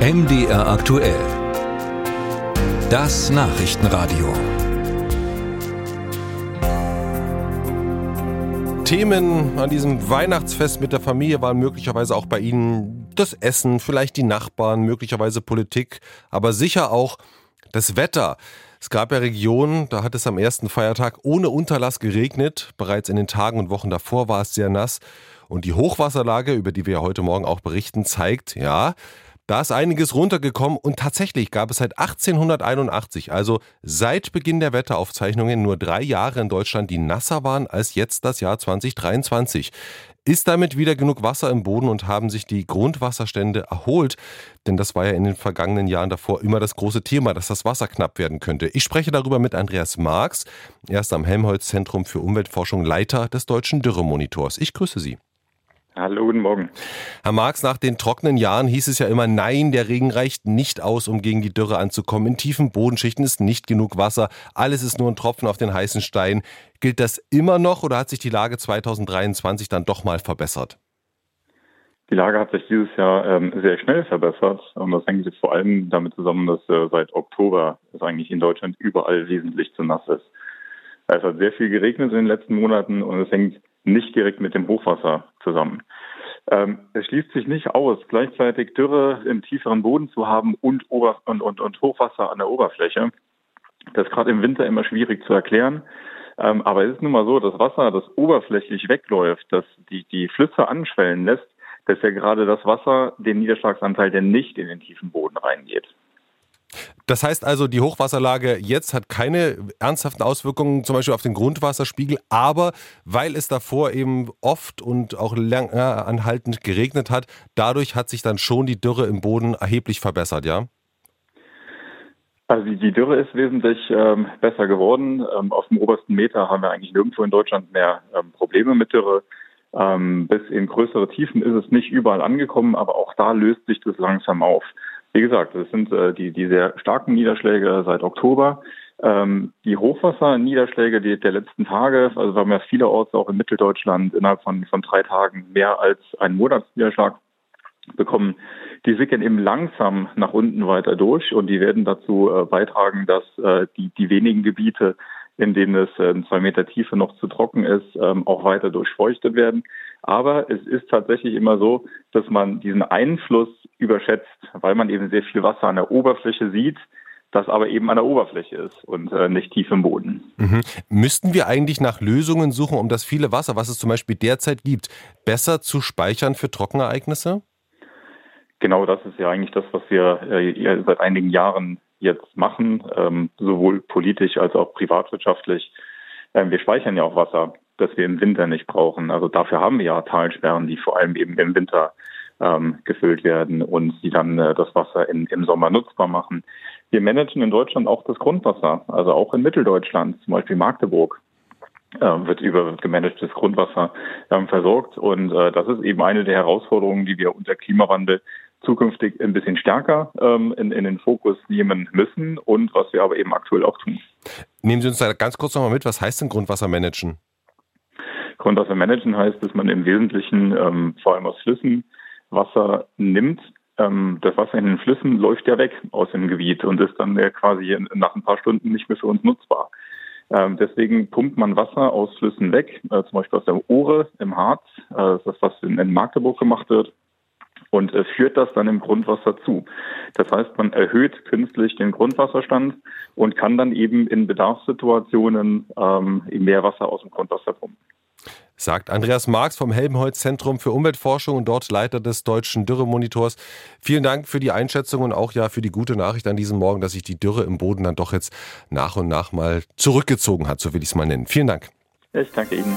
MDR aktuell. Das Nachrichtenradio. Themen an diesem Weihnachtsfest mit der Familie waren möglicherweise auch bei Ihnen das Essen, vielleicht die Nachbarn, möglicherweise Politik, aber sicher auch das Wetter. Es gab ja Regionen, da hat es am ersten Feiertag ohne Unterlass geregnet. Bereits in den Tagen und Wochen davor war es sehr nass. Und die Hochwasserlage, über die wir heute Morgen auch berichten, zeigt, ja, da ist einiges runtergekommen und tatsächlich gab es seit 1881, also seit Beginn der Wetteraufzeichnungen, nur drei Jahre in Deutschland, die nasser waren als jetzt das Jahr 2023. Ist damit wieder genug Wasser im Boden und haben sich die Grundwasserstände erholt? Denn das war ja in den vergangenen Jahren davor immer das große Thema, dass das Wasser knapp werden könnte. Ich spreche darüber mit Andreas Marx. Er ist am Helmholtz Zentrum für Umweltforschung Leiter des Deutschen Dürremonitors. Ich grüße Sie. Hallo, guten Morgen. Herr Marx, nach den trockenen Jahren hieß es ja immer, nein, der Regen reicht nicht aus, um gegen die Dürre anzukommen. In tiefen Bodenschichten ist nicht genug Wasser. Alles ist nur ein Tropfen auf den heißen Stein. Gilt das immer noch oder hat sich die Lage 2023 dann doch mal verbessert? Die Lage hat sich dieses Jahr ähm, sehr schnell verbessert und das hängt vor allem damit zusammen, dass äh, seit Oktober es eigentlich in Deutschland überall wesentlich zu nass ist. Es hat sehr viel geregnet in den letzten Monaten und es hängt nicht direkt mit dem Hochwasser zusammen. Ähm, es schließt sich nicht aus, gleichzeitig Dürre im tieferen Boden zu haben und, Ober und, und, und Hochwasser an der Oberfläche. Das ist gerade im Winter immer schwierig zu erklären. Ähm, aber es ist nun mal so, dass Wasser, das oberflächlich wegläuft, das die, die Flüsse anschwellen lässt, das ist ja gerade das Wasser, den Niederschlagsanteil, der nicht in den tiefen Boden reingeht. Das heißt also, die Hochwasserlage jetzt hat keine ernsthaften Auswirkungen zum Beispiel auf den Grundwasserspiegel, aber weil es davor eben oft und auch länger anhaltend geregnet hat, dadurch hat sich dann schon die Dürre im Boden erheblich verbessert, ja? Also die Dürre ist wesentlich ähm, besser geworden. Ähm, auf dem obersten Meter haben wir eigentlich nirgendwo in Deutschland mehr ähm, Probleme mit Dürre. Ähm, bis in größere Tiefen ist es nicht überall angekommen, aber auch da löst sich das langsam auf. Wie gesagt, das sind äh, die, die sehr starken Niederschläge seit Oktober. Ähm, die Hochwasserniederschläge die, der letzten Tage, also wir haben ja vielerorts auch in Mitteldeutschland innerhalb von, von drei Tagen mehr als einen Monatsniederschlag bekommen, die sickern eben langsam nach unten weiter durch und die werden dazu äh, beitragen, dass äh, die, die wenigen Gebiete, in denen es äh, zwei Meter Tiefe noch zu trocken ist, ähm, auch weiter durchfeuchtet werden. Aber es ist tatsächlich immer so, dass man diesen Einfluss überschätzt, weil man eben sehr viel Wasser an der Oberfläche sieht, das aber eben an der Oberfläche ist und äh, nicht tief im Boden. Mhm. Müssten wir eigentlich nach Lösungen suchen, um das viele Wasser, was es zum Beispiel derzeit gibt, besser zu speichern für Trockenereignisse? Genau das ist ja eigentlich das, was wir äh, seit einigen Jahren jetzt machen, ähm, sowohl politisch als auch privatwirtschaftlich. Ähm, wir speichern ja auch Wasser das wir im Winter nicht brauchen. Also dafür haben wir ja Talsperren, die vor allem eben im Winter ähm, gefüllt werden und die dann äh, das Wasser in, im Sommer nutzbar machen. Wir managen in Deutschland auch das Grundwasser, also auch in Mitteldeutschland, zum Beispiel Magdeburg. Äh, wird über gemanagtes Grundwasser ähm, versorgt. Und äh, das ist eben eine der Herausforderungen, die wir unter Klimawandel zukünftig ein bisschen stärker ähm, in, in den Fokus nehmen müssen und was wir aber eben aktuell auch tun. Nehmen Sie uns da ganz kurz nochmal mit, was heißt denn Grundwasser managen? Grundwasser managen heißt, dass man im Wesentlichen ähm, vor allem aus Flüssen Wasser nimmt. Ähm, das Wasser in den Flüssen läuft ja weg aus dem Gebiet und ist dann ja quasi nach ein paar Stunden nicht mehr für uns nutzbar. Ähm, deswegen pumpt man Wasser aus Flüssen weg, äh, zum Beispiel aus der Ohre im Harz, äh, das was in, in Magdeburg gemacht wird, und äh, führt das dann im Grundwasser zu. Das heißt, man erhöht künstlich den Grundwasserstand und kann dann eben in Bedarfssituationen ähm, mehr Wasser aus dem Grundwasser pumpen sagt Andreas Marx vom Helmholtz Zentrum für Umweltforschung und dort Leiter des deutschen Dürremonitors. Vielen Dank für die Einschätzung und auch ja für die gute Nachricht an diesem Morgen, dass sich die Dürre im Boden dann doch jetzt nach und nach mal zurückgezogen hat, so will ich es mal nennen. Vielen Dank. Ich danke Ihnen.